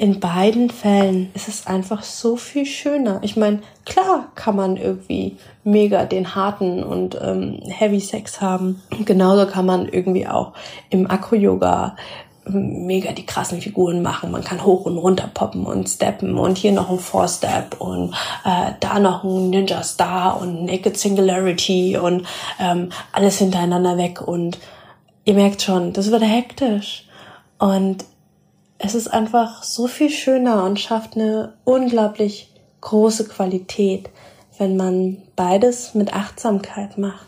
in beiden Fällen ist es einfach so viel schöner. Ich meine, klar kann man irgendwie mega den harten und ähm, heavy Sex haben. Genauso kann man irgendwie auch im Akro-Yoga ähm, mega die krassen Figuren machen. Man kann hoch und runter poppen und steppen und hier noch ein Four-Step und äh, da noch ein Ninja Star und Naked Singularity und ähm, alles hintereinander weg und ihr merkt schon, das wird hektisch. Und es ist einfach so viel schöner und schafft eine unglaublich große Qualität, wenn man beides mit Achtsamkeit macht.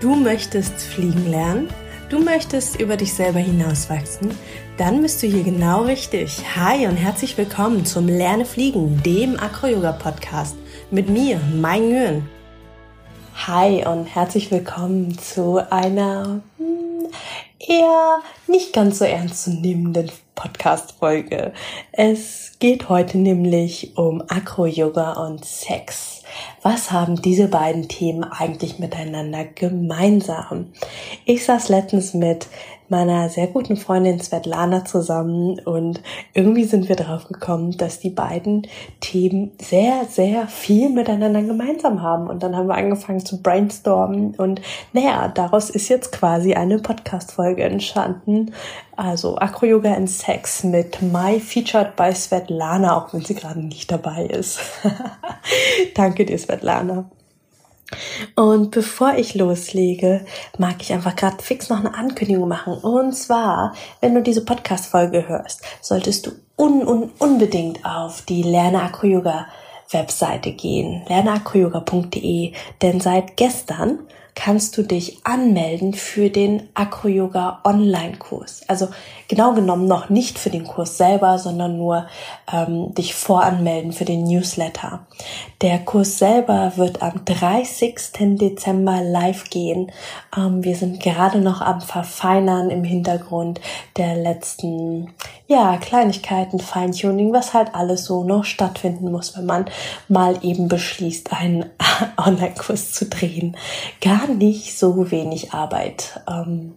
Du möchtest fliegen lernen? Du möchtest über dich selber hinauswachsen? Dann bist du hier genau richtig. Hi und herzlich willkommen zum Lerne Fliegen, dem Acro-Yoga-Podcast mit mir, Mai Nguyen. Hi und herzlich willkommen zu einer eher nicht ganz so ernstzunehmenden Podcast-Folge. Es geht heute nämlich um Akro-Yoga und Sex. Was haben diese beiden Themen eigentlich miteinander gemeinsam? Ich saß letztens mit meiner sehr guten Freundin Svetlana zusammen und irgendwie sind wir drauf gekommen, dass die beiden Themen sehr, sehr viel miteinander gemeinsam haben. Und dann haben wir angefangen zu brainstormen und naja, daraus ist jetzt quasi eine Podcast-Folge entstanden. Also Acro-Yoga and Sex mit My Featured by Svetlana, auch wenn sie gerade nicht dabei ist. Danke dir, Svetlana. Und bevor ich loslege, mag ich einfach gerade fix noch eine Ankündigung machen. Und zwar, wenn du diese Podcast-Folge hörst, solltest du un un unbedingt auf die Lerne Akro Yoga Webseite gehen, lerneakroyoga.de, denn seit gestern kannst du dich anmelden für den Acro-Yoga Online-Kurs. Also genau genommen noch nicht für den Kurs selber, sondern nur ähm, dich voranmelden für den Newsletter. Der Kurs selber wird am 30. Dezember live gehen. Ähm, wir sind gerade noch am Verfeinern im Hintergrund der letzten ja, Kleinigkeiten, Feintuning, was halt alles so noch stattfinden muss, wenn man mal eben beschließt, einen Online-Kurs zu drehen. Gar nicht so wenig Arbeit. Ähm,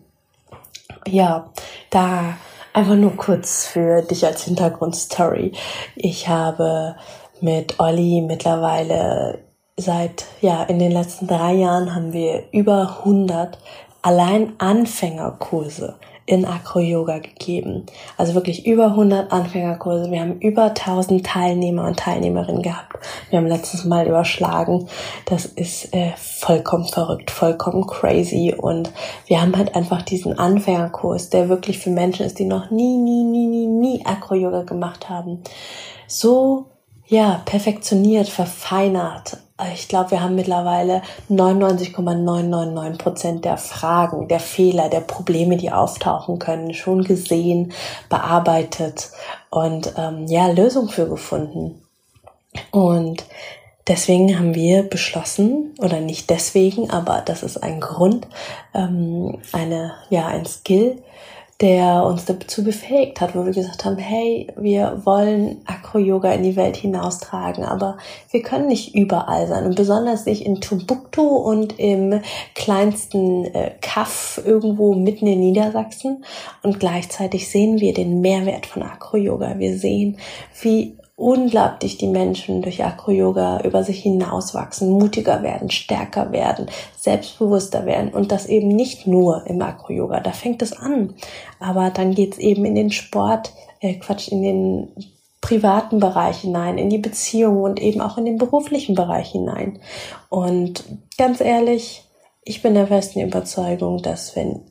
ja, da einfach nur kurz für dich als Hintergrundstory. Ich habe mit Olli mittlerweile seit, ja, in den letzten drei Jahren haben wir über 100 allein Anfängerkurse in Acro-Yoga gegeben. Also wirklich über 100 Anfängerkurse. Wir haben über 1000 Teilnehmer und Teilnehmerinnen gehabt. Wir haben letztes Mal überschlagen. Das ist äh, vollkommen verrückt, vollkommen crazy. Und wir haben halt einfach diesen Anfängerkurs, der wirklich für Menschen ist, die noch nie, nie, nie, nie, nie Acro-Yoga gemacht haben. So ja, perfektioniert, verfeinert. Ich glaube, wir haben mittlerweile 99,999 Prozent der Fragen, der Fehler, der Probleme, die auftauchen können, schon gesehen, bearbeitet und ähm, ja, Lösung für gefunden. Und deswegen haben wir beschlossen, oder nicht deswegen, aber das ist ein Grund, ähm, eine, ja, ein Skill, der uns dazu befähigt hat, wo wir gesagt haben, hey, wir wollen Acro-Yoga in die Welt hinaustragen, aber wir können nicht überall sein und besonders nicht in Timbuktu und im kleinsten äh, Kaff irgendwo mitten in Niedersachsen und gleichzeitig sehen wir den Mehrwert von Acro-Yoga. Wir sehen, wie unglaublich die Menschen durch Acro-Yoga über sich hinauswachsen, mutiger werden, stärker werden, selbstbewusster werden und das eben nicht nur im Acro-Yoga. Da fängt es an, aber dann geht's eben in den Sport, äh Quatsch, in den privaten Bereich hinein, in die Beziehung und eben auch in den beruflichen Bereich hinein. Und ganz ehrlich, ich bin der festen Überzeugung, dass wenn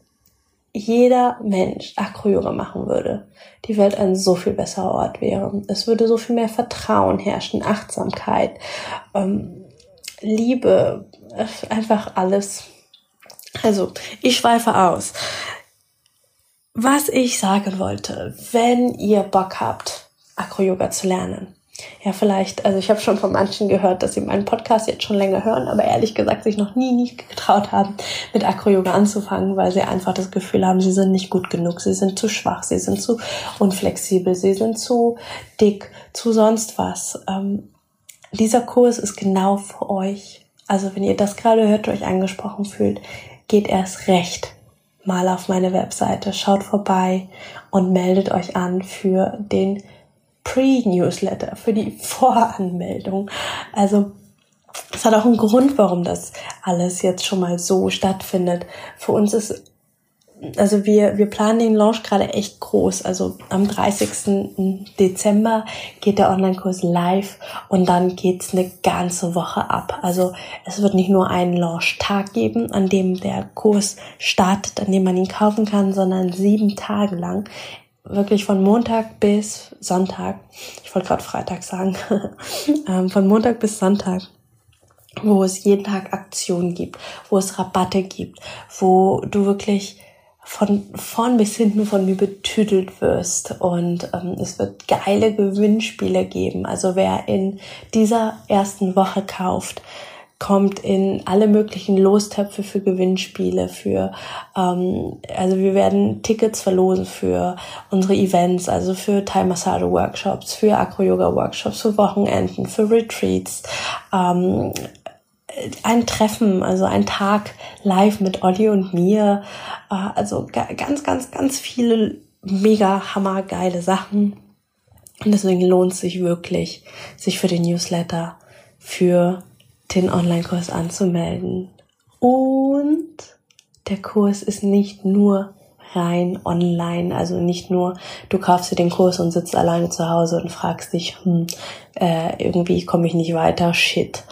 jeder Mensch Acro-Yoga machen würde, die Welt ein so viel besserer Ort wäre. Es würde so viel mehr Vertrauen herrschen, Achtsamkeit, ähm, Liebe, einfach alles. Also, ich schweife aus. Was ich sagen wollte, wenn ihr Bock habt, Acro-Yoga zu lernen, ja, vielleicht, also ich habe schon von manchen gehört, dass sie meinen Podcast jetzt schon länger hören, aber ehrlich gesagt sich noch nie, nie getraut haben, mit Acro-Yoga anzufangen, weil sie einfach das Gefühl haben, sie sind nicht gut genug, sie sind zu schwach, sie sind zu unflexibel, sie sind zu dick, zu sonst was. Ähm, dieser Kurs ist genau für euch. Also wenn ihr das gerade hört, euch angesprochen fühlt, geht erst recht mal auf meine Webseite, schaut vorbei und meldet euch an für den Pre-Newsletter, für die Voranmeldung. Also es hat auch einen Grund, warum das alles jetzt schon mal so stattfindet. Für uns ist also wir, wir planen den Launch gerade echt groß. Also am 30. Dezember geht der Online-Kurs live und dann geht's eine ganze Woche ab. Also es wird nicht nur einen Launch-Tag geben, an dem der Kurs startet, an dem man ihn kaufen kann, sondern sieben Tage lang. Wirklich von Montag bis Sonntag. Ich wollte gerade Freitag sagen. Ähm, von Montag bis Sonntag wo es jeden Tag Aktionen gibt, wo es Rabatte gibt, wo du wirklich von vorn bis hinten von mir betüdelt wirst und ähm, es wird geile Gewinnspiele geben. Also wer in dieser ersten Woche kauft, kommt in alle möglichen Lostöpfe für Gewinnspiele, für ähm, also wir werden Tickets verlosen für unsere Events, also für Thai Massage Workshops, für Acro Yoga Workshops, für Wochenenden, für Retreats, ähm, ein Treffen, also ein Tag live mit Olli und mir. Äh, also ganz, ganz, ganz viele mega hammergeile Sachen. Und deswegen lohnt es sich wirklich, sich für den Newsletter, für den Online-Kurs anzumelden. Und der Kurs ist nicht nur rein online, also nicht nur du kaufst dir den Kurs und sitzt alleine zu Hause und fragst dich, hm, äh, irgendwie komme ich nicht weiter, shit.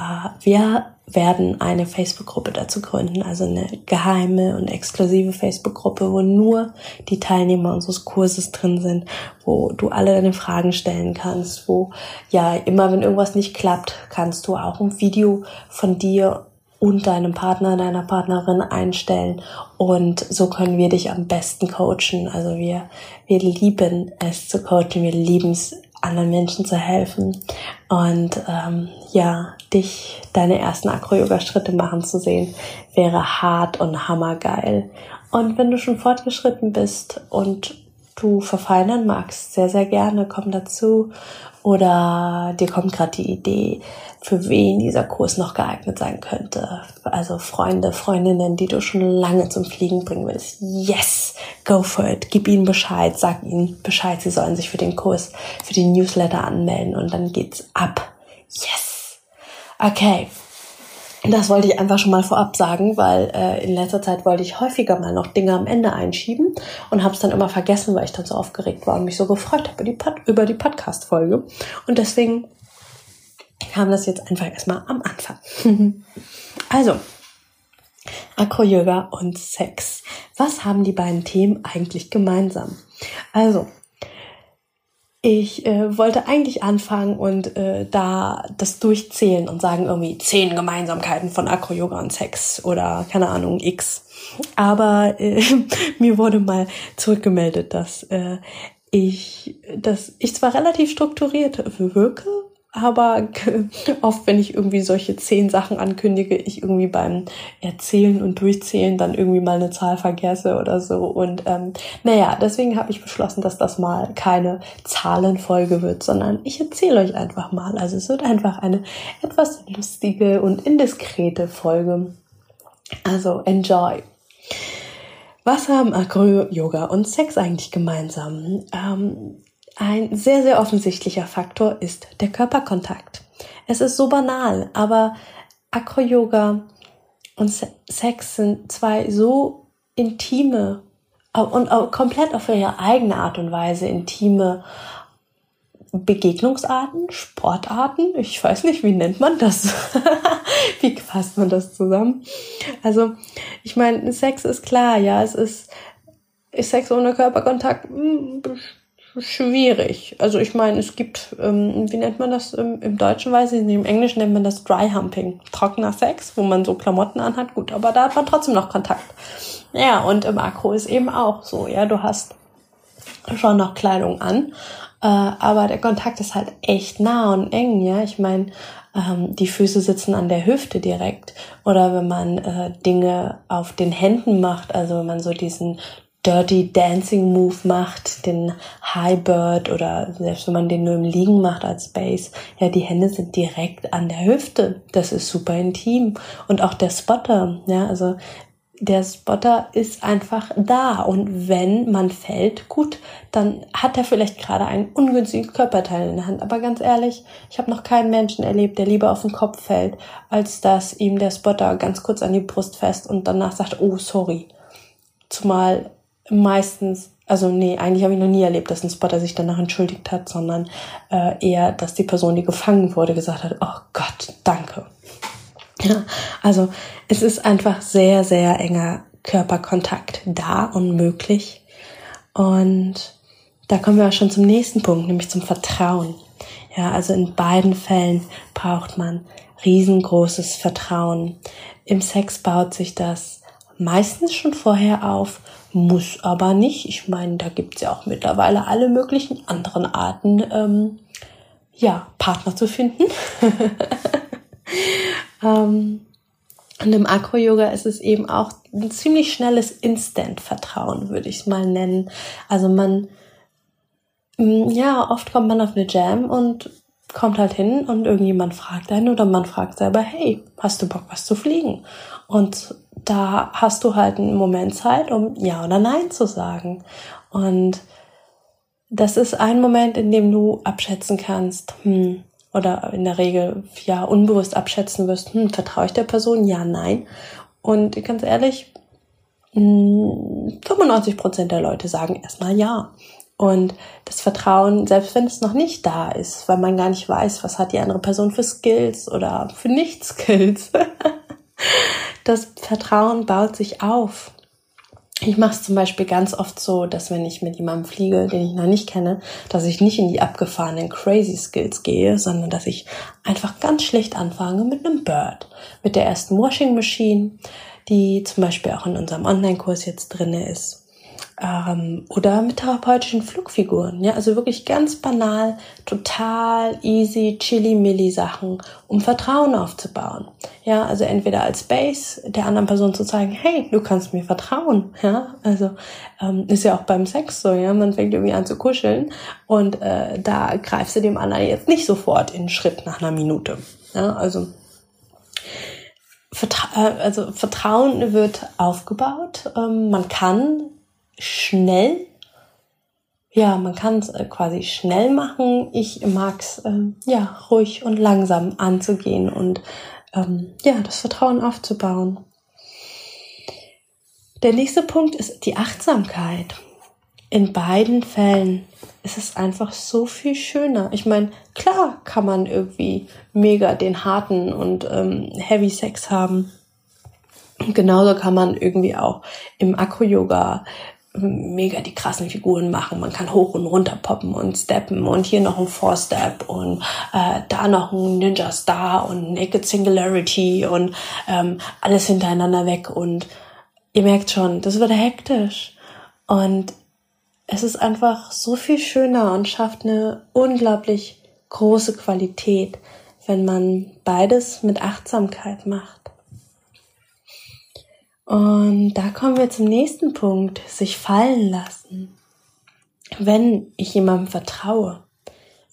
Äh, wir werden eine Facebook-Gruppe dazu gründen, also eine geheime und exklusive Facebook-Gruppe, wo nur die Teilnehmer unseres Kurses drin sind, wo du alle deine Fragen stellen kannst, wo ja immer, wenn irgendwas nicht klappt, kannst du auch ein Video von dir und deinem Partner, deiner Partnerin einstellen. Und so können wir dich am besten coachen. Also wir, wir lieben es zu coachen, wir lieben es anderen Menschen zu helfen. Und ähm, ja, dich deine ersten Acro-Yoga-Schritte machen zu sehen, wäre hart und hammergeil. Und wenn du schon fortgeschritten bist und du verfeinern magst, sehr, sehr gerne, komm dazu. Oder dir kommt gerade die Idee, für wen dieser Kurs noch geeignet sein könnte. Also Freunde, Freundinnen, die du schon lange zum Fliegen bringen willst. Yes, go for it. Gib ihnen Bescheid, sag ihnen Bescheid, sie sollen sich für den Kurs, für die Newsletter anmelden und dann geht's ab. Yes. Okay. Das wollte ich einfach schon mal vorab sagen, weil äh, in letzter Zeit wollte ich häufiger mal noch Dinge am Ende einschieben und habe es dann immer vergessen, weil ich dann so aufgeregt war und mich so gefreut habe über die, über die Podcast-Folge. Und deswegen kam das jetzt einfach erstmal am Anfang. also, Acro-Yoga und Sex. Was haben die beiden Themen eigentlich gemeinsam? Also, ich äh, wollte eigentlich anfangen und äh, da das durchzählen und sagen irgendwie zehn Gemeinsamkeiten von Acro-Yoga und Sex oder keine Ahnung X. Aber äh, mir wurde mal zurückgemeldet, dass äh, ich, dass ich zwar relativ strukturiert wirke, aber oft, wenn ich irgendwie solche zehn Sachen ankündige, ich irgendwie beim Erzählen und Durchzählen dann irgendwie mal eine Zahl vergesse oder so. Und ähm, naja, deswegen habe ich beschlossen, dass das mal keine Zahlenfolge wird, sondern ich erzähle euch einfach mal. Also es wird einfach eine etwas lustige und indiskrete Folge. Also enjoy. Was haben Acro, Yoga und Sex eigentlich gemeinsam? Ähm, ein sehr, sehr offensichtlicher Faktor ist der Körperkontakt. Es ist so banal, aber Acro-Yoga und Sex sind zwei so intime und komplett auf ihre eigene Art und Weise intime Begegnungsarten, Sportarten. Ich weiß nicht, wie nennt man das? wie fasst man das zusammen? Also, ich meine, Sex ist klar, ja, es ist, ist Sex ohne Körperkontakt hm, schwierig. Also ich meine, es gibt, ähm, wie nennt man das im, im Deutschen, weiß ich nicht, im Englischen nennt man das Dry Humping, trockener Sex, wo man so Klamotten anhat, gut, aber da hat man trotzdem noch Kontakt. Ja, und im Akro ist eben auch so, ja, du hast schon noch Kleidung an, äh, aber der Kontakt ist halt echt nah und eng, ja. Ich meine, ähm, die Füße sitzen an der Hüfte direkt. Oder wenn man äh, Dinge auf den Händen macht, also wenn man so diesen Dirty Dancing Move macht, den High Bird oder selbst wenn man den nur im Liegen macht als Base, ja, die Hände sind direkt an der Hüfte. Das ist super intim. Und auch der Spotter, ja, also der Spotter ist einfach da. Und wenn man fällt, gut, dann hat er vielleicht gerade einen ungünstigen Körperteil in der Hand. Aber ganz ehrlich, ich habe noch keinen Menschen erlebt, der lieber auf den Kopf fällt, als dass ihm der Spotter ganz kurz an die Brust fest und danach sagt, oh, sorry. Zumal meistens, also nee, eigentlich habe ich noch nie erlebt, dass ein Spotter sich danach entschuldigt hat, sondern äh, eher, dass die Person, die gefangen wurde, gesagt hat, oh Gott, danke. Ja, also es ist einfach sehr, sehr enger Körperkontakt da und möglich. Und da kommen wir auch schon zum nächsten Punkt, nämlich zum Vertrauen. Ja, also in beiden Fällen braucht man riesengroßes Vertrauen. Im Sex baut sich das meistens schon vorher auf, muss aber nicht. Ich meine, da gibt's ja auch mittlerweile alle möglichen anderen Arten, ähm, ja, Partner zu finden. Ähm, und im Akro-Yoga ist es eben auch ein ziemlich schnelles Instant-Vertrauen, würde ich es mal nennen. Also man, mm, ja, oft kommt man auf eine Jam und kommt halt hin und irgendjemand fragt einen oder man fragt selber, hey, hast du Bock, was zu fliegen? Und da hast du halt einen Moment Zeit, um Ja oder Nein zu sagen. Und das ist ein Moment, in dem du abschätzen kannst, hm, oder in der Regel ja unbewusst abschätzen wirst, hm, vertraue ich der Person? Ja, nein. Und ganz ehrlich, 95 hm, Prozent der Leute sagen erstmal ja. Und das Vertrauen, selbst wenn es noch nicht da ist, weil man gar nicht weiß, was hat die andere Person für Skills oder für Nicht-Skills, das Vertrauen baut sich auf. Ich mache es zum Beispiel ganz oft so, dass wenn ich mit jemandem fliege, den ich noch nicht kenne, dass ich nicht in die abgefahrenen Crazy Skills gehe, sondern dass ich einfach ganz schlecht anfange mit einem Bird, mit der ersten Washing Machine, die zum Beispiel auch in unserem Online-Kurs jetzt drinne ist ähm, oder mit therapeutischen Flugfiguren. Ja, also wirklich ganz banal, total easy, chilly-milly Sachen, um Vertrauen aufzubauen. Ja, also entweder als Base der anderen Person zu zeigen, hey, du kannst mir vertrauen. Ja, also ähm, ist ja auch beim Sex so. Ja, man fängt irgendwie an zu kuscheln und äh, da greifst du dem anderen jetzt nicht sofort in Schritt nach einer Minute. Ja, also Vertra äh, also Vertrauen wird aufgebaut. Ähm, man kann schnell. Ja, man kann es äh, quasi schnell machen. Ich mag es, äh, ja, ruhig und langsam anzugehen und ähm, ja, das Vertrauen aufzubauen. Der nächste Punkt ist die Achtsamkeit. In beiden Fällen ist es einfach so viel schöner. Ich meine, klar kann man irgendwie mega den harten und ähm, heavy Sex haben. Genauso kann man irgendwie auch im Akro-Yoga mega die krassen Figuren machen. Man kann hoch und runter poppen und steppen und hier noch ein Four-Step und äh, da noch ein Ninja Star und Naked Singularity und ähm, alles hintereinander weg und ihr merkt schon, das wird hektisch und es ist einfach so viel schöner und schafft eine unglaublich große Qualität, wenn man beides mit Achtsamkeit macht. Und da kommen wir zum nächsten Punkt, sich fallen lassen. Wenn ich jemandem vertraue,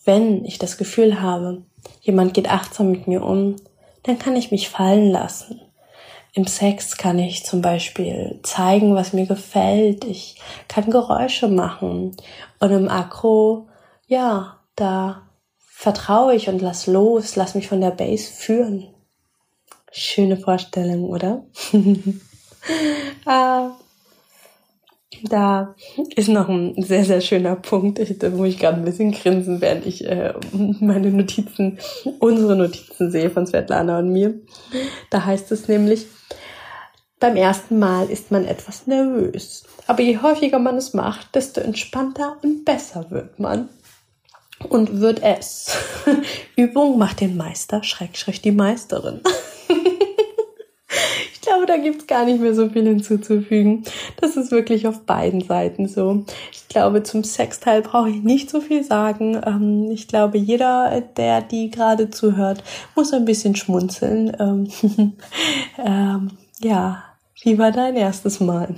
wenn ich das Gefühl habe, jemand geht achtsam mit mir um, dann kann ich mich fallen lassen. Im Sex kann ich zum Beispiel zeigen, was mir gefällt. Ich kann Geräusche machen. Und im Akro, ja, da vertraue ich und lass los, lass mich von der Base führen. Schöne Vorstellung, oder? ah, da ist noch ein sehr, sehr schöner Punkt. Ich, da muss ich gerade ein bisschen grinsen, während ich äh, meine Notizen, unsere Notizen sehe von Svetlana und mir. Da heißt es nämlich, beim ersten Mal ist man etwas nervös. Aber je häufiger man es macht, desto entspannter und besser wird man. Und wird es. Übung macht den Meister, Schrägstrich die Meisterin. glaube, da gibt's gar nicht mehr so viel hinzuzufügen. Das ist wirklich auf beiden Seiten so. Ich glaube, zum Sexteil brauche ich nicht so viel sagen. Ähm, ich glaube, jeder, der die gerade zuhört, muss ein bisschen schmunzeln. Ähm, ähm, ja, wie war dein erstes Mal?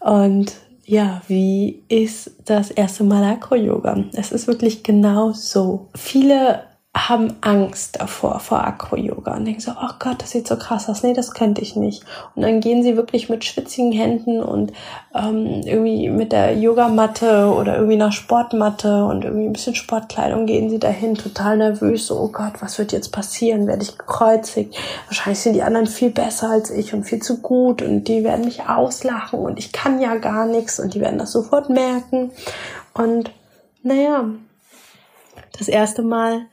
Und ja, wie ist das erste Mal Acro-Yoga? Es ist wirklich genau so. Viele haben Angst davor, vor Acro-Yoga und denken so, oh Gott, das sieht so krass aus, nee, das könnte ich nicht. Und dann gehen sie wirklich mit schwitzigen Händen und ähm, irgendwie mit der Yogamatte oder irgendwie nach Sportmatte und irgendwie ein bisschen Sportkleidung gehen sie dahin, total nervös, so, oh Gott, was wird jetzt passieren? Werde ich gekreuzigt? Wahrscheinlich sind die anderen viel besser als ich und viel zu gut und die werden mich auslachen und ich kann ja gar nichts und die werden das sofort merken. Und naja, das erste Mal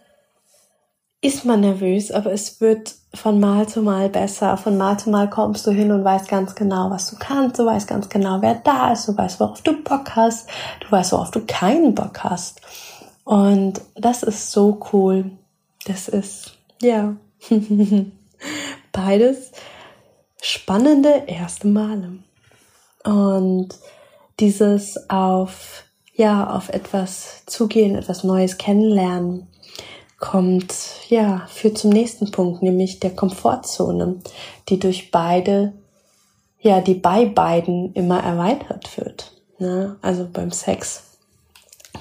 ist man nervös, aber es wird von Mal zu Mal besser. Von Mal zu Mal kommst du hin und weißt ganz genau, was du kannst. Du weißt ganz genau, wer da ist. Du weißt, worauf du Bock hast. Du weißt, worauf du keinen Bock hast. Und das ist so cool. Das ist, ja, beides spannende erste Male. Und dieses auf, ja, auf etwas zugehen, etwas Neues kennenlernen, kommt, ja, führt zum nächsten Punkt, nämlich der Komfortzone, die durch beide, ja, die bei beiden immer erweitert wird. Ne? Also beim Sex.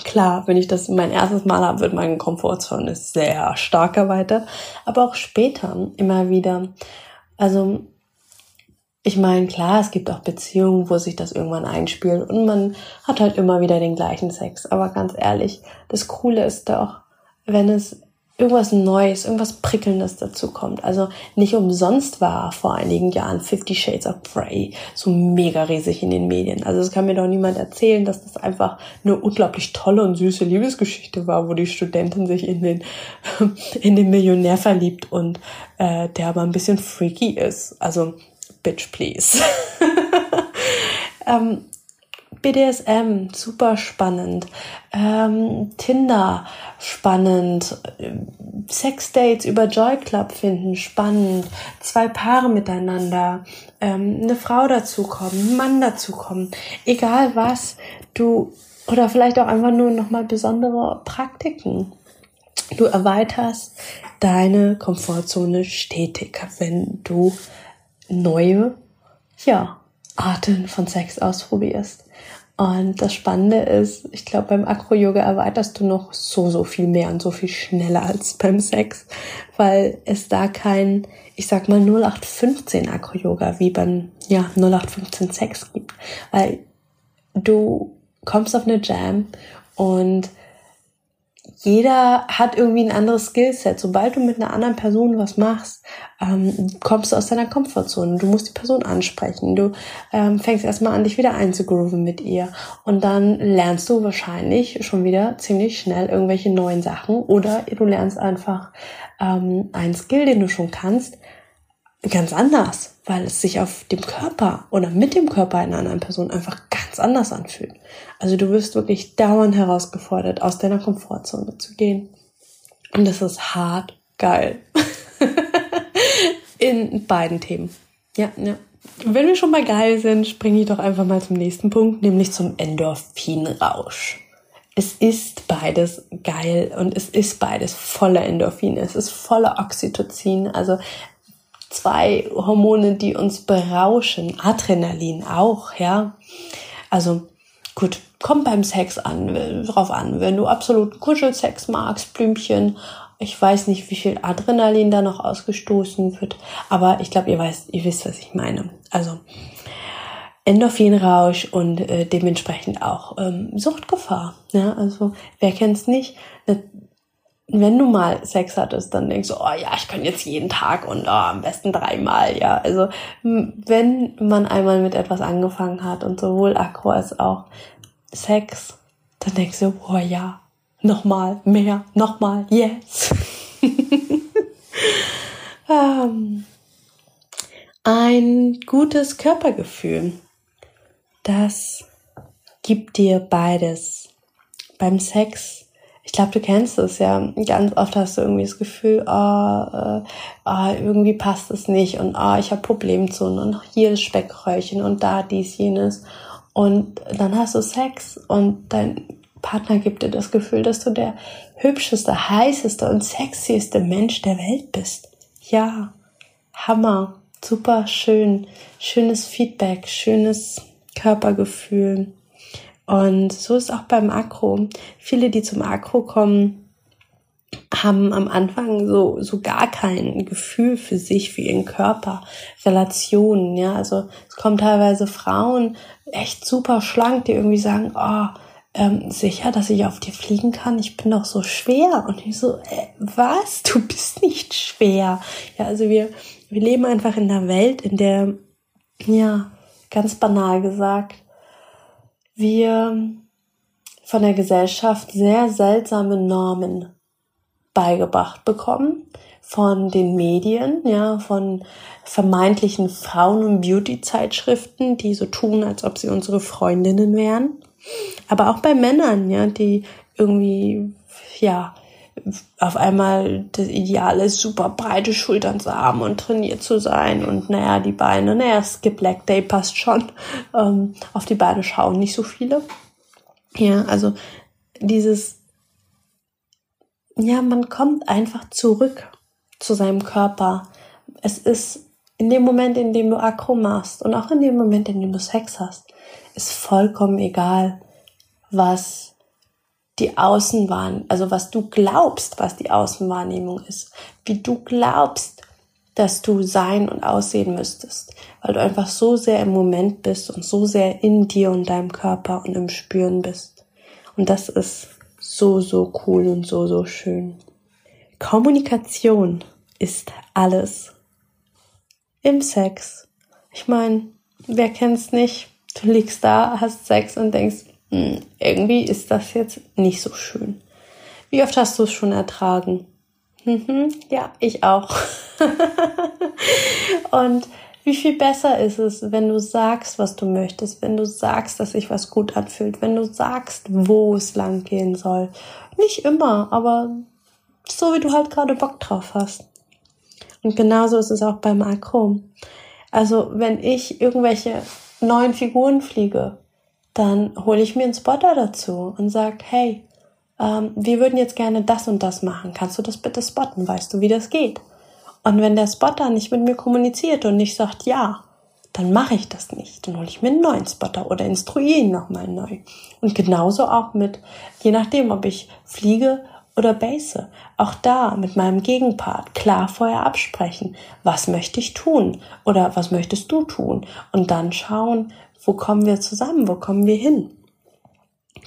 Klar, wenn ich das mein erstes Mal habe, wird meine Komfortzone sehr stark erweitert, aber auch später immer wieder. Also ich meine, klar, es gibt auch Beziehungen, wo sich das irgendwann einspielt und man hat halt immer wieder den gleichen Sex. Aber ganz ehrlich, das Coole ist doch, wenn es irgendwas Neues, irgendwas Prickelndes dazu kommt. Also nicht umsonst war vor einigen Jahren Fifty Shades of Grey so mega riesig in den Medien. Also es kann mir doch niemand erzählen, dass das einfach eine unglaublich tolle und süße Liebesgeschichte war, wo die Studentin sich in den in den Millionär verliebt und äh, der aber ein bisschen freaky ist. Also bitch please. ähm, BDSM, super spannend. Ähm, Tinder, spannend. Sexdates über Joy Club finden, spannend. Zwei Paare miteinander. Ähm, eine Frau dazukommen, ein Mann dazukommen. Egal was, du, oder vielleicht auch einfach nur nochmal besondere Praktiken. Du erweiterst deine Komfortzone stetig, wenn du neue, ja, Arten von Sex ausprobierst. Und das Spannende ist, ich glaube, beim Acro-Yoga erweiterst du noch so, so viel mehr und so viel schneller als beim Sex, weil es da kein, ich sag mal, 0815 Acro-Yoga wie beim, ja, 0815 Sex gibt. Weil du kommst auf eine Jam und jeder hat irgendwie ein anderes Skillset. Sobald du mit einer anderen Person was machst, ähm, kommst du aus deiner Komfortzone. Du musst die Person ansprechen. Du ähm, fängst erstmal an, dich wieder einzugrooven mit ihr. Und dann lernst du wahrscheinlich schon wieder ziemlich schnell irgendwelche neuen Sachen. Oder du lernst einfach ähm, einen Skill, den du schon kannst, ganz anders, weil es sich auf dem Körper oder mit dem Körper einer anderen Person einfach ganz anders anfühlt. Also du wirst wirklich dauernd herausgefordert, aus deiner Komfortzone zu gehen. Und das ist hart geil. In beiden Themen. Ja, ja. Wenn wir schon mal geil sind, springe ich doch einfach mal zum nächsten Punkt, nämlich zum Endorphinrausch. Es ist beides geil und es ist beides voller Endorphine. Es ist voller Oxytocin. Also zwei Hormone, die uns berauschen. Adrenalin auch, ja. Also gut, kommt beim Sex an, drauf an. Wenn du absolut Kuschelsex magst, Blümchen, ich weiß nicht, wie viel Adrenalin da noch ausgestoßen wird, aber ich glaube, ihr weißt, ihr wisst, was ich meine. Also Endorphinrausch und äh, dementsprechend auch ähm, Suchtgefahr. Ja, also wer kennt's nicht? Wenn du mal Sex hattest, dann denkst du, oh ja, ich kann jetzt jeden Tag und oh, am besten dreimal, ja. Also wenn man einmal mit etwas angefangen hat und sowohl Akro als auch Sex, dann denkst du, oh ja, nochmal, mehr, nochmal, yes. ähm, ein gutes Körpergefühl, das gibt dir beides. Beim Sex ich glaube, du kennst es ja. Ganz oft hast du irgendwie das Gefühl, ah, äh, ah, irgendwie passt es nicht und ah, ich habe Problemzonen und hier das Speckröllchen und da dies, jenes. Und dann hast du Sex und dein Partner gibt dir das Gefühl, dass du der hübscheste, heißeste und sexieste Mensch der Welt bist. Ja, Hammer, super schön, schönes Feedback, schönes Körpergefühl. Und so ist auch beim Akro. Viele, die zum Akro kommen, haben am Anfang so, so gar kein Gefühl für sich, für ihren Körper, Relationen, ja. Also es kommen teilweise Frauen echt super schlank, die irgendwie sagen, oh, ähm, sicher, dass ich auf dir fliegen kann? Ich bin doch so schwer. Und ich so, äh, was? Du bist nicht schwer. Ja, also wir, wir leben einfach in einer Welt, in der, ja, ganz banal gesagt, wir von der Gesellschaft sehr seltsame Normen beigebracht bekommen von den Medien, ja, von vermeintlichen Frauen- und Beauty-Zeitschriften, die so tun, als ob sie unsere Freundinnen wären. Aber auch bei Männern, ja, die irgendwie, ja, auf einmal das Ideal ist, super breite Schultern zu haben und trainiert zu sein und naja, die Beine, naja, Skip Leg Day passt schon. Ähm, auf die Beine schauen nicht so viele. Ja, also dieses ja, man kommt einfach zurück zu seinem Körper. Es ist in dem Moment, in dem du Akro machst und auch in dem Moment, in dem du Sex hast, ist vollkommen egal, was die Außenwahrnehmung, also was du glaubst, was die Außenwahrnehmung ist, wie du glaubst, dass du sein und aussehen müsstest, weil du einfach so sehr im Moment bist und so sehr in dir und deinem Körper und im Spüren bist. Und das ist so, so cool und so, so schön. Kommunikation ist alles. Im Sex. Ich meine, wer kennt's nicht? Du liegst da, hast Sex und denkst, hm, irgendwie ist das jetzt nicht so schön. Wie oft hast du es schon ertragen? Mhm, ja, ich auch. und wie viel besser ist es, wenn du sagst, was du möchtest, wenn du sagst, dass sich was gut anfühlt, wenn du sagst, wo es lang gehen soll. Nicht immer, aber so wie du halt gerade Bock drauf hast. Und genauso ist es auch beim Akrom. Also wenn ich irgendwelche neuen Figuren fliege, dann hole ich mir einen Spotter dazu und sag, hey, ähm, wir würden jetzt gerne das und das machen. Kannst du das bitte spotten? Weißt du, wie das geht? Und wenn der Spotter nicht mit mir kommuniziert und nicht sagt ja, dann mache ich das nicht. Dann hole ich mir einen neuen Spotter oder instruiere ihn nochmal neu. Und genauso auch mit, je nachdem, ob ich fliege oder base. Auch da mit meinem Gegenpart klar vorher absprechen. Was möchte ich tun? Oder was möchtest du tun? Und dann schauen, wo kommen wir zusammen? Wo kommen wir hin?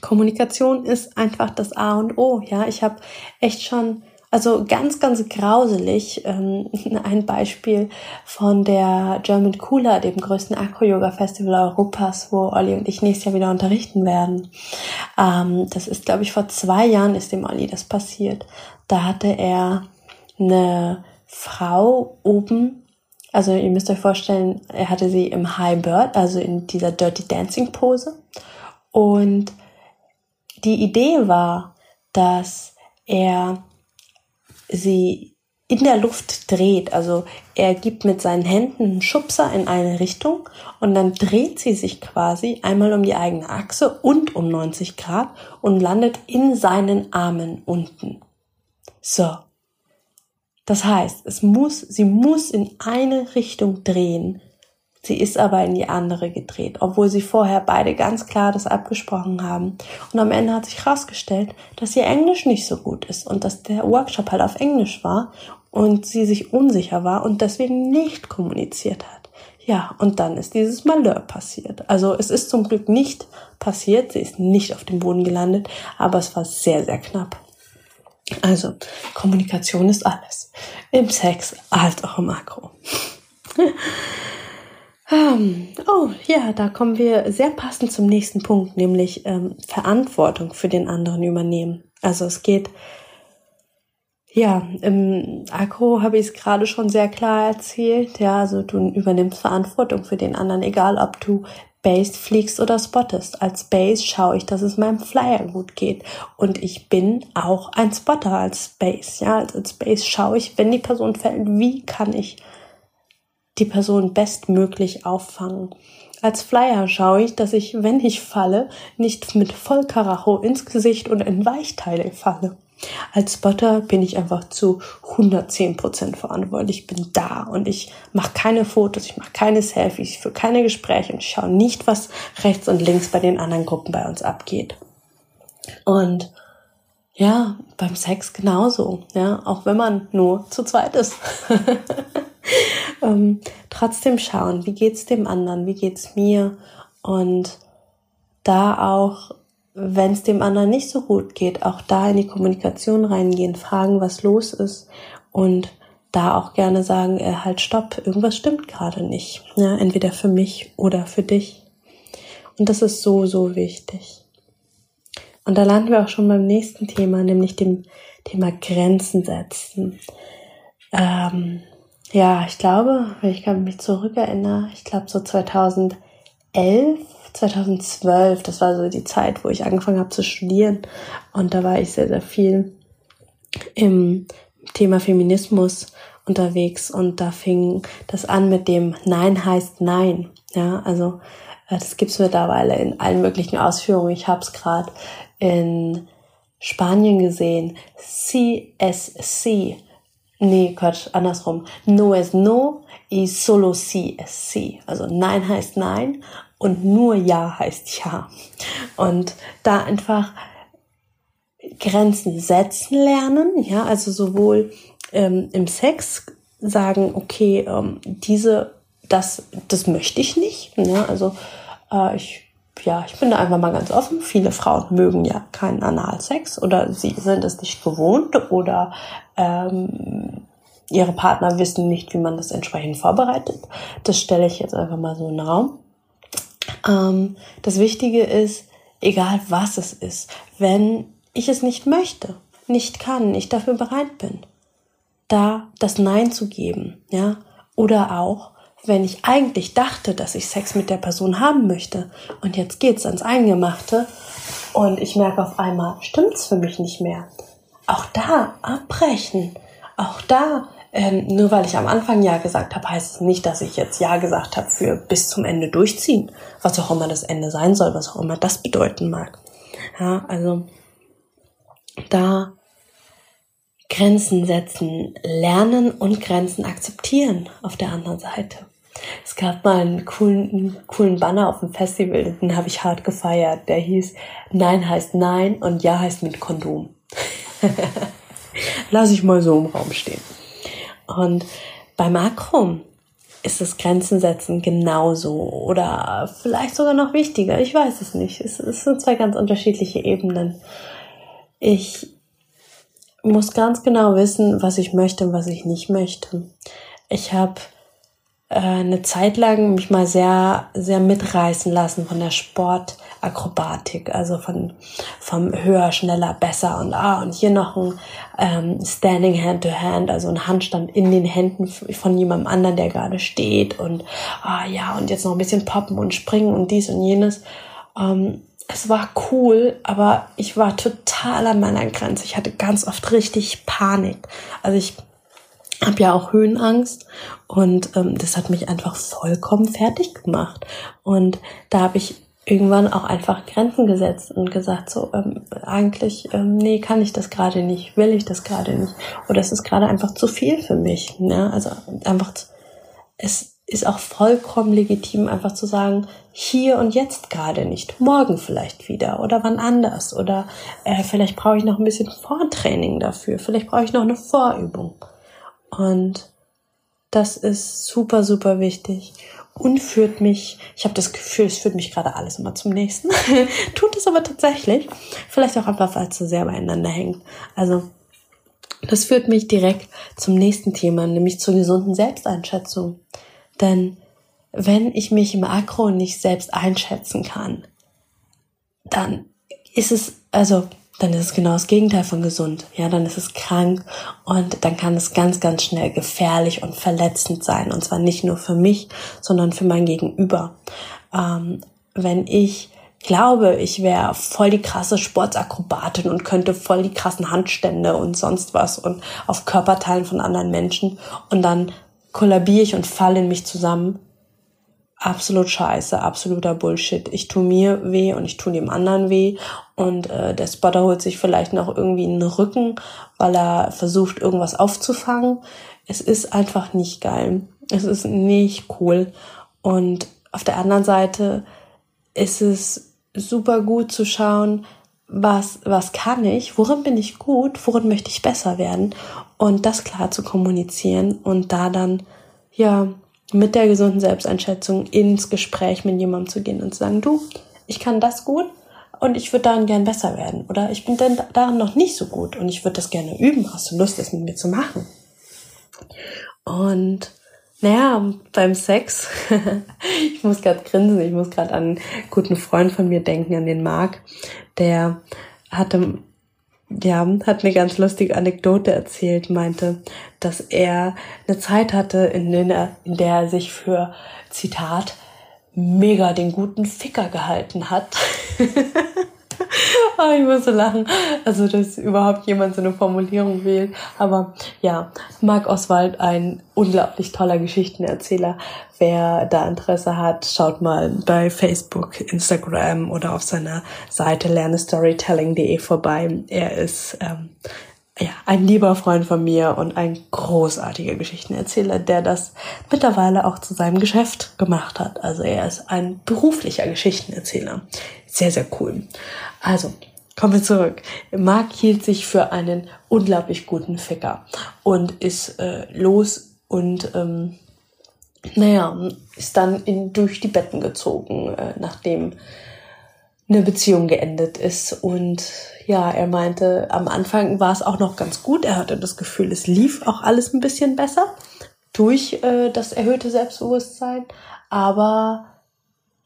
Kommunikation ist einfach das A und O. Ja, ich habe echt schon also ganz, ganz grauselig. Ähm, ein Beispiel von der German Cooler, dem größten Acro-Yoga-Festival Europas, wo Olli und ich nächstes Jahr wieder unterrichten werden. Ähm, das ist, glaube ich, vor zwei Jahren ist dem Olli das passiert. Da hatte er eine Frau oben also ihr müsst euch vorstellen, er hatte sie im High Bird, also in dieser Dirty Dancing Pose. Und die Idee war, dass er sie in der Luft dreht. Also er gibt mit seinen Händen einen Schubser in eine Richtung und dann dreht sie sich quasi einmal um die eigene Achse und um 90 Grad und landet in seinen Armen unten. So. Das heißt, es muss, sie muss in eine Richtung drehen, Sie ist aber in die andere gedreht, obwohl sie vorher beide ganz klar das abgesprochen haben. Und am Ende hat sich herausgestellt, dass ihr Englisch nicht so gut ist und dass der Workshop halt auf Englisch war und sie sich unsicher war und deswegen nicht kommuniziert hat. Ja, und dann ist dieses Malheur passiert. Also es ist zum Glück nicht passiert, sie ist nicht auf dem Boden gelandet, aber es war sehr, sehr knapp. Also, Kommunikation ist alles. Im Sex als auch im Makro. Ähm, oh ja, da kommen wir sehr passend zum nächsten Punkt, nämlich ähm, Verantwortung für den anderen übernehmen. Also es geht, ja, im Akro habe ich es gerade schon sehr klar erzählt. Ja, also du übernimmst Verantwortung für den anderen, egal ob du Base fliegst oder spottest. Als Base schaue ich, dass es meinem Flyer gut geht. Und ich bin auch ein Spotter als Base. Ja, als Base schaue ich, wenn die Person fällt, wie kann ich die Person bestmöglich auffangen. Als Flyer schaue ich, dass ich, wenn ich falle, nicht mit Vollkaracho ins Gesicht und in Weichteile falle. Als Spotter bin ich einfach zu 110% verantwortlich. Ich bin da und ich mache keine Fotos, ich mache keine Selfies, ich führe keine Gespräche und schaue nicht, was rechts und links bei den anderen Gruppen bei uns abgeht. Und ja, beim Sex genauso, ja, auch wenn man nur zu zweit ist. ähm, trotzdem schauen, wie geht's dem anderen, wie geht's mir und da auch, wenn es dem anderen nicht so gut geht, auch da in die Kommunikation reingehen, fragen, was los ist und da auch gerne sagen, äh, halt stopp, irgendwas stimmt gerade nicht, ja, entweder für mich oder für dich. Und das ist so, so wichtig. Und da landen wir auch schon beim nächsten Thema, nämlich dem Thema Grenzen setzen. Ähm, ja, ich glaube, wenn ich mich zurückerinnere, ich glaube so 2011, 2012, das war so die Zeit, wo ich angefangen habe zu studieren. Und da war ich sehr, sehr viel im Thema Feminismus unterwegs und da fing das an mit dem Nein heißt Nein. Ja, also äh, das gibt's mittlerweile in allen möglichen Ausführungen. Ich habe es gerade in Spanien gesehen. CSC. Nee, Quatsch, andersrum. No es no y solo si es si. Also nein heißt nein und nur ja heißt ja. Und da einfach Grenzen setzen lernen, ja, also sowohl ähm, im Sex sagen, okay, ähm, diese, das, das möchte ich nicht, ne? also äh, ich ja, ich bin da einfach mal ganz offen. Viele Frauen mögen ja keinen Analsex oder sie sind es nicht gewohnt oder ähm, ihre Partner wissen nicht, wie man das entsprechend vorbereitet. Das stelle ich jetzt einfach mal so in den Raum. Ähm, das Wichtige ist, egal was es ist, wenn ich es nicht möchte, nicht kann, nicht dafür bereit bin, da das Nein zu geben, ja, oder auch wenn ich eigentlich dachte, dass ich Sex mit der Person haben möchte und jetzt geht's ans Eingemachte und ich merke auf einmal, stimmt's für mich nicht mehr. Auch da abbrechen. Auch da, ähm, nur weil ich am Anfang Ja gesagt habe, heißt es nicht, dass ich jetzt Ja gesagt habe für bis zum Ende durchziehen. Was auch immer das Ende sein soll, was auch immer das bedeuten mag. Ja, also da Grenzen setzen, lernen und Grenzen akzeptieren auf der anderen Seite. Es gab mal einen coolen, einen coolen Banner auf dem Festival, den habe ich hart gefeiert. Der hieß Nein heißt Nein und Ja heißt mit Kondom. Lass ich mal so im Raum stehen. Und bei Makrom ist das Grenzen setzen genauso oder vielleicht sogar noch wichtiger. Ich weiß es nicht. Es, es sind zwei ganz unterschiedliche Ebenen. Ich muss ganz genau wissen, was ich möchte und was ich nicht möchte. Ich habe eine Zeit lang mich mal sehr, sehr mitreißen lassen von der Sportakrobatik, also von, vom höher, schneller, besser und ah, und hier noch ein ähm, Standing Hand to Hand, also ein Handstand in den Händen von jemandem anderen, der gerade steht und ah ja, und jetzt noch ein bisschen poppen und springen und dies und jenes. Ähm, es war cool, aber ich war total an meiner Grenze. Ich hatte ganz oft richtig Panik. Also ich habe ja auch Höhenangst und ähm, das hat mich einfach vollkommen fertig gemacht. Und da habe ich irgendwann auch einfach Grenzen gesetzt und gesagt, so ähm, eigentlich, ähm, nee, kann ich das gerade nicht, will ich das gerade nicht. Oder es ist gerade einfach zu viel für mich. Ne? Also einfach, es ist auch vollkommen legitim, einfach zu sagen, hier und jetzt gerade nicht, morgen vielleicht wieder oder wann anders. Oder äh, vielleicht brauche ich noch ein bisschen Vortraining dafür, vielleicht brauche ich noch eine Vorübung. Und das ist super, super wichtig und führt mich, ich habe das Gefühl, es führt mich gerade alles immer zum nächsten. Tut es aber tatsächlich. Vielleicht auch einfach, weil es so sehr beieinander hängt. Also, das führt mich direkt zum nächsten Thema, nämlich zur gesunden Selbsteinschätzung. Denn wenn ich mich im Akro nicht selbst einschätzen kann, dann ist es, also dann ist es genau das Gegenteil von gesund. Ja, dann ist es krank und dann kann es ganz, ganz schnell gefährlich und verletzend sein. Und zwar nicht nur für mich, sondern für mein Gegenüber. Ähm, wenn ich glaube, ich wäre voll die krasse Sportakrobatin und könnte voll die krassen Handstände und sonst was und auf Körperteilen von anderen Menschen und dann kollabiere ich und falle in mich zusammen, absolut scheiße, absoluter Bullshit. Ich tu mir weh und ich tu dem anderen weh und äh, der Spotter holt sich vielleicht noch irgendwie einen Rücken, weil er versucht irgendwas aufzufangen. Es ist einfach nicht geil. Es ist nicht cool. Und auf der anderen Seite ist es super gut zu schauen, was, was kann ich, worin bin ich gut, worin möchte ich besser werden und das klar zu kommunizieren und da dann, ja, mit der gesunden Selbsteinschätzung ins Gespräch mit jemandem zu gehen und zu sagen, du, ich kann das gut und ich würde daran gern besser werden oder ich bin denn daran noch nicht so gut und ich würde das gerne üben. Hast du Lust, das mit mir zu machen? Und naja, beim Sex, ich muss gerade grinsen, ich muss gerade an einen guten Freund von mir denken, an den Marc, der hatte ja, hat eine ganz lustige Anekdote erzählt, meinte, dass er eine Zeit hatte, in der, in der er sich für, Zitat, mega den guten Ficker gehalten hat. oh, ich muss so lachen. Also, dass überhaupt jemand so eine Formulierung wählt. Aber ja, Marc Oswald, ein unglaublich toller Geschichtenerzähler. Wer da Interesse hat, schaut mal bei Facebook, Instagram oder auf seiner Seite lernestorytelling.de vorbei. Er ist ähm, ja, ein lieber Freund von mir und ein großartiger Geschichtenerzähler, der das mittlerweile auch zu seinem Geschäft gemacht hat. Also er ist ein beruflicher Geschichtenerzähler. Sehr, sehr cool. Also, kommen wir zurück. Mark hielt sich für einen unglaublich guten Ficker und ist äh, los und ähm, naja, ist dann in, durch die Betten gezogen, äh, nachdem eine Beziehung geendet ist. Und ja, er meinte, am Anfang war es auch noch ganz gut. Er hatte das Gefühl, es lief auch alles ein bisschen besser durch äh, das erhöhte Selbstbewusstsein. Aber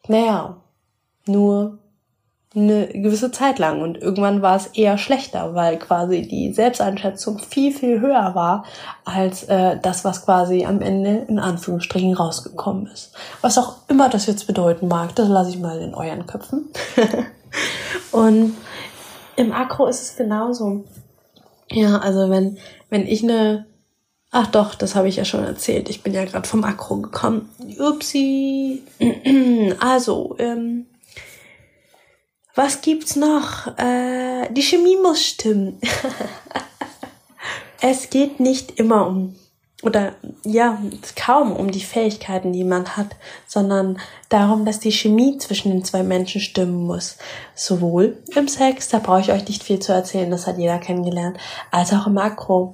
naja, nur eine gewisse Zeit lang und irgendwann war es eher schlechter, weil quasi die Selbsteinschätzung viel, viel höher war als äh, das, was quasi am Ende in Anführungsstrichen rausgekommen ist. Was auch immer das jetzt bedeuten mag, das lasse ich mal in euren Köpfen. und im Akro ist es genauso. Ja, also wenn, wenn ich eine Ach doch, das habe ich ja schon erzählt. Ich bin ja gerade vom Akro gekommen. Upsi. Also, ähm, was gibt's noch? Äh, die Chemie muss stimmen. es geht nicht immer um, oder ja, kaum um die Fähigkeiten, die man hat, sondern darum, dass die Chemie zwischen den zwei Menschen stimmen muss. Sowohl im Sex, da brauche ich euch nicht viel zu erzählen, das hat jeder kennengelernt, als auch im Makro.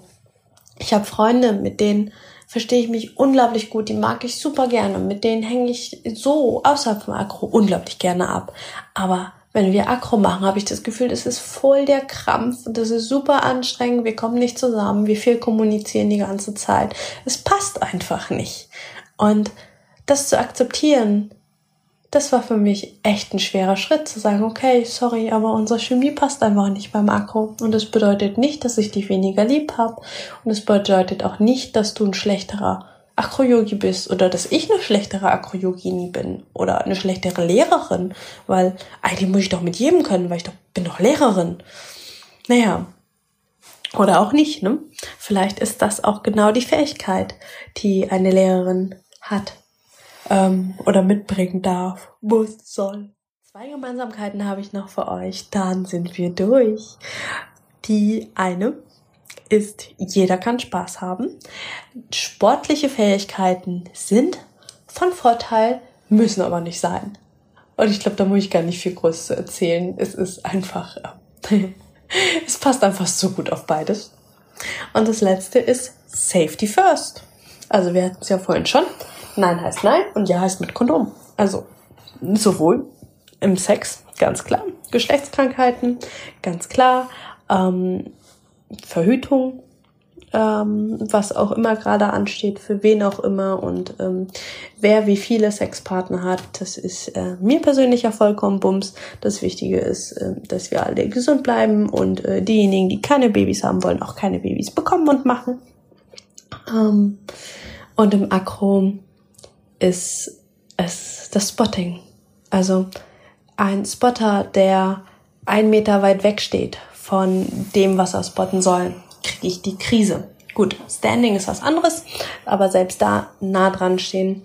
Ich habe Freunde, mit denen verstehe ich mich unglaublich gut, die mag ich super gerne, mit denen hänge ich so außerhalb vom Makro unglaublich gerne ab. Aber wenn wir Akro machen, habe ich das Gefühl, das ist voll der Krampf und das ist super anstrengend, wir kommen nicht zusammen, wir viel kommunizieren die ganze Zeit. Es passt einfach nicht. Und das zu akzeptieren, das war für mich echt ein schwerer Schritt, zu sagen, okay, sorry, aber unsere Chemie passt einfach nicht beim Akro. Und das bedeutet nicht, dass ich dich weniger lieb habe. Und es bedeutet auch nicht, dass du ein schlechterer Akro-Yogi bist oder dass ich eine schlechtere Akro-Yogini bin oder eine schlechtere Lehrerin, weil eigentlich muss ich doch mit jedem können, weil ich doch bin doch Lehrerin. Naja, oder auch nicht, ne? Vielleicht ist das auch genau die Fähigkeit, die eine Lehrerin hat ähm, oder mitbringen darf, muss, soll. Zwei Gemeinsamkeiten habe ich noch für euch, dann sind wir durch. Die eine ist, jeder kann Spaß haben. Sportliche Fähigkeiten sind von Vorteil, müssen aber nicht sein. Und ich glaube, da muss ich gar nicht viel Großes zu erzählen. Es ist einfach, es passt einfach so gut auf beides. Und das letzte ist Safety First. Also wir hatten es ja vorhin schon. Nein heißt nein und ja heißt mit Kondom. Also sowohl im Sex, ganz klar. Geschlechtskrankheiten, ganz klar. Ähm, Verhütung, ähm, was auch immer gerade ansteht, für wen auch immer und ähm, wer wie viele Sexpartner hat, das ist äh, mir persönlich ja vollkommen Bums. Das Wichtige ist, äh, dass wir alle gesund bleiben und äh, diejenigen, die keine Babys haben wollen, auch keine Babys bekommen und machen. Ähm, und im Akro ist es das Spotting. Also ein Spotter, der ein Meter weit weg steht von dem, was er spotten soll, kriege ich die Krise. Gut, Standing ist was anderes, aber selbst da nah dran stehen.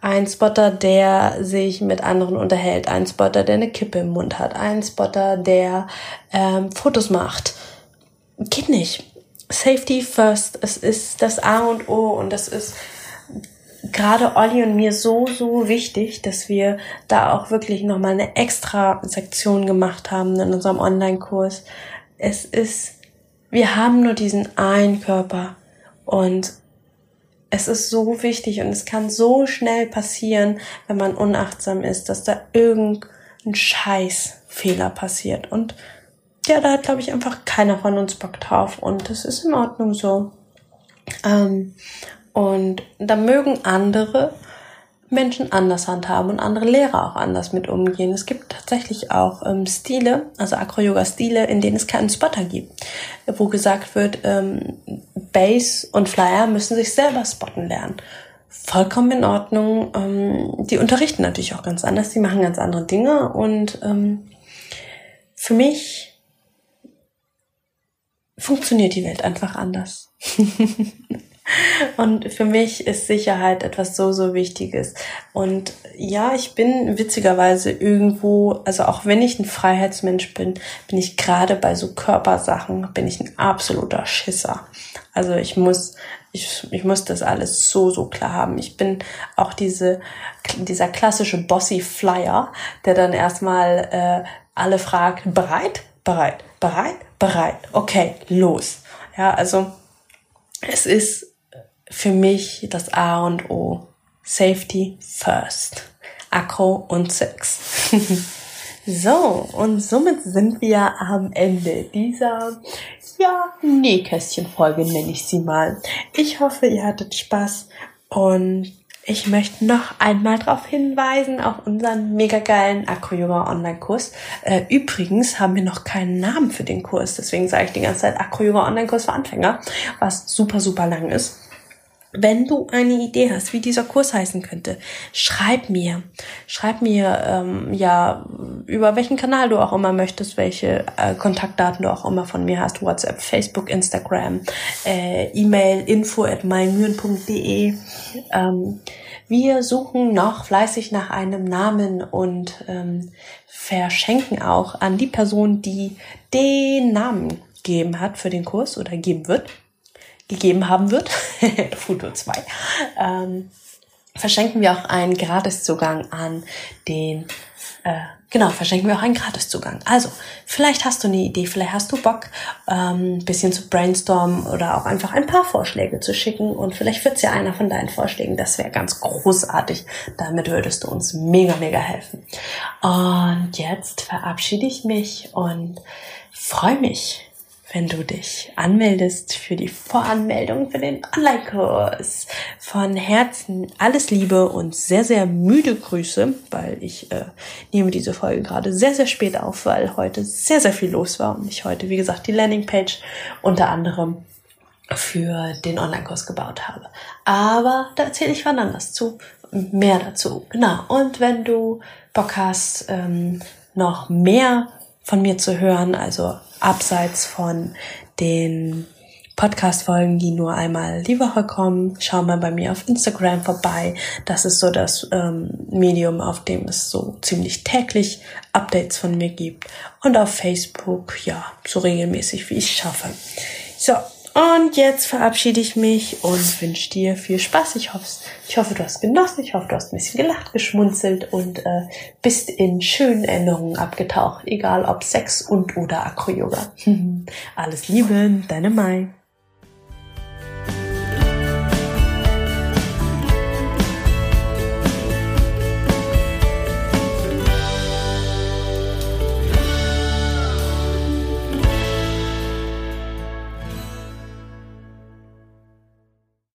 Ein Spotter, der sich mit anderen unterhält, ein Spotter, der eine Kippe im Mund hat, ein Spotter, der ähm, Fotos macht. Geht nicht. Safety first. Es ist das A und O und das ist gerade Olli und mir so, so wichtig, dass wir da auch wirklich nochmal eine extra Sektion gemacht haben in unserem Online-Kurs. Es ist, wir haben nur diesen einen Körper und es ist so wichtig und es kann so schnell passieren, wenn man unachtsam ist, dass da irgendein Scheißfehler passiert. Und ja, da hat, glaube ich, einfach keiner von uns Bock drauf und das ist in Ordnung so. Ähm, und da mögen andere Menschen anders handhaben und andere Lehrer auch anders mit umgehen. Es gibt tatsächlich auch ähm, Stile, also Acro-Yoga-Stile, in denen es keinen Spotter gibt, wo gesagt wird, ähm, Bass und Flyer müssen sich selber spotten lernen. Vollkommen in Ordnung. Ähm, die unterrichten natürlich auch ganz anders, die machen ganz andere Dinge und ähm, für mich funktioniert die Welt einfach anders. Und für mich ist Sicherheit etwas so, so Wichtiges. Und ja, ich bin witzigerweise irgendwo, also auch wenn ich ein Freiheitsmensch bin, bin ich gerade bei so Körpersachen, bin ich ein absoluter Schisser. Also ich muss, ich, ich muss das alles so, so klar haben. Ich bin auch diese, dieser klassische Bossy Flyer, der dann erstmal äh, alle fragt, bereit, bereit, bereit, bereit, okay, los. Ja, also es ist für mich das A und O. Safety first. Akro und Sex. so, und somit sind wir am Ende dieser, ja, Nähkästchen-Folge nenne ich sie mal. Ich hoffe, ihr hattet Spaß und ich möchte noch einmal darauf hinweisen, auf unseren mega geilen Acro-Yoga Online-Kurs. Äh, übrigens haben wir noch keinen Namen für den Kurs, deswegen sage ich die ganze Zeit Acro-Yoga Online-Kurs für Anfänger, was super, super lang ist. Wenn du eine Idee hast, wie dieser Kurs heißen könnte, schreib mir. Schreib mir ähm, ja über welchen Kanal du auch immer möchtest, welche äh, Kontaktdaten du auch immer von mir hast, WhatsApp, Facebook, Instagram, äh, E-Mail info at mymüren.de. Ähm, wir suchen noch fleißig nach einem Namen und ähm, verschenken auch an die Person, die den Namen gegeben hat für den Kurs oder geben wird gegeben haben wird, Futur 2, ähm, verschenken wir auch einen Gratiszugang an den, äh, genau, verschenken wir auch einen Gratiszugang. Also, vielleicht hast du eine Idee, vielleicht hast du Bock, ähm, bisschen zu brainstormen oder auch einfach ein paar Vorschläge zu schicken und vielleicht wird's ja einer von deinen Vorschlägen. Das wäre ganz großartig. Damit würdest du uns mega, mega helfen. Und jetzt verabschiede ich mich und freue mich wenn du dich anmeldest für die Voranmeldung für den Online-Kurs. Von Herzen alles Liebe und sehr, sehr müde Grüße, weil ich äh, nehme diese Folge gerade sehr, sehr spät auf, weil heute sehr, sehr viel los war und ich heute, wie gesagt, die Landingpage unter anderem für den Online-Kurs gebaut habe. Aber da erzähle ich wann anders zu. Mehr dazu. Genau. Und wenn du Bock hast, ähm, noch mehr von mir zu hören, also abseits von den Podcast-Folgen, die nur einmal die Woche kommen. Schau mal bei mir auf Instagram vorbei. Das ist so das ähm, Medium, auf dem es so ziemlich täglich Updates von mir gibt. Und auf Facebook, ja, so regelmäßig wie ich schaffe. So, und jetzt verabschiede ich mich und wünsche dir viel Spaß. Ich hoffe, ich hoffe, du hast genossen. Ich hoffe, du hast ein bisschen gelacht, geschmunzelt und äh, bist in schönen Erinnerungen abgetaucht. Egal ob Sex und oder Acro-Yoga. Alles Liebe, deine Mai.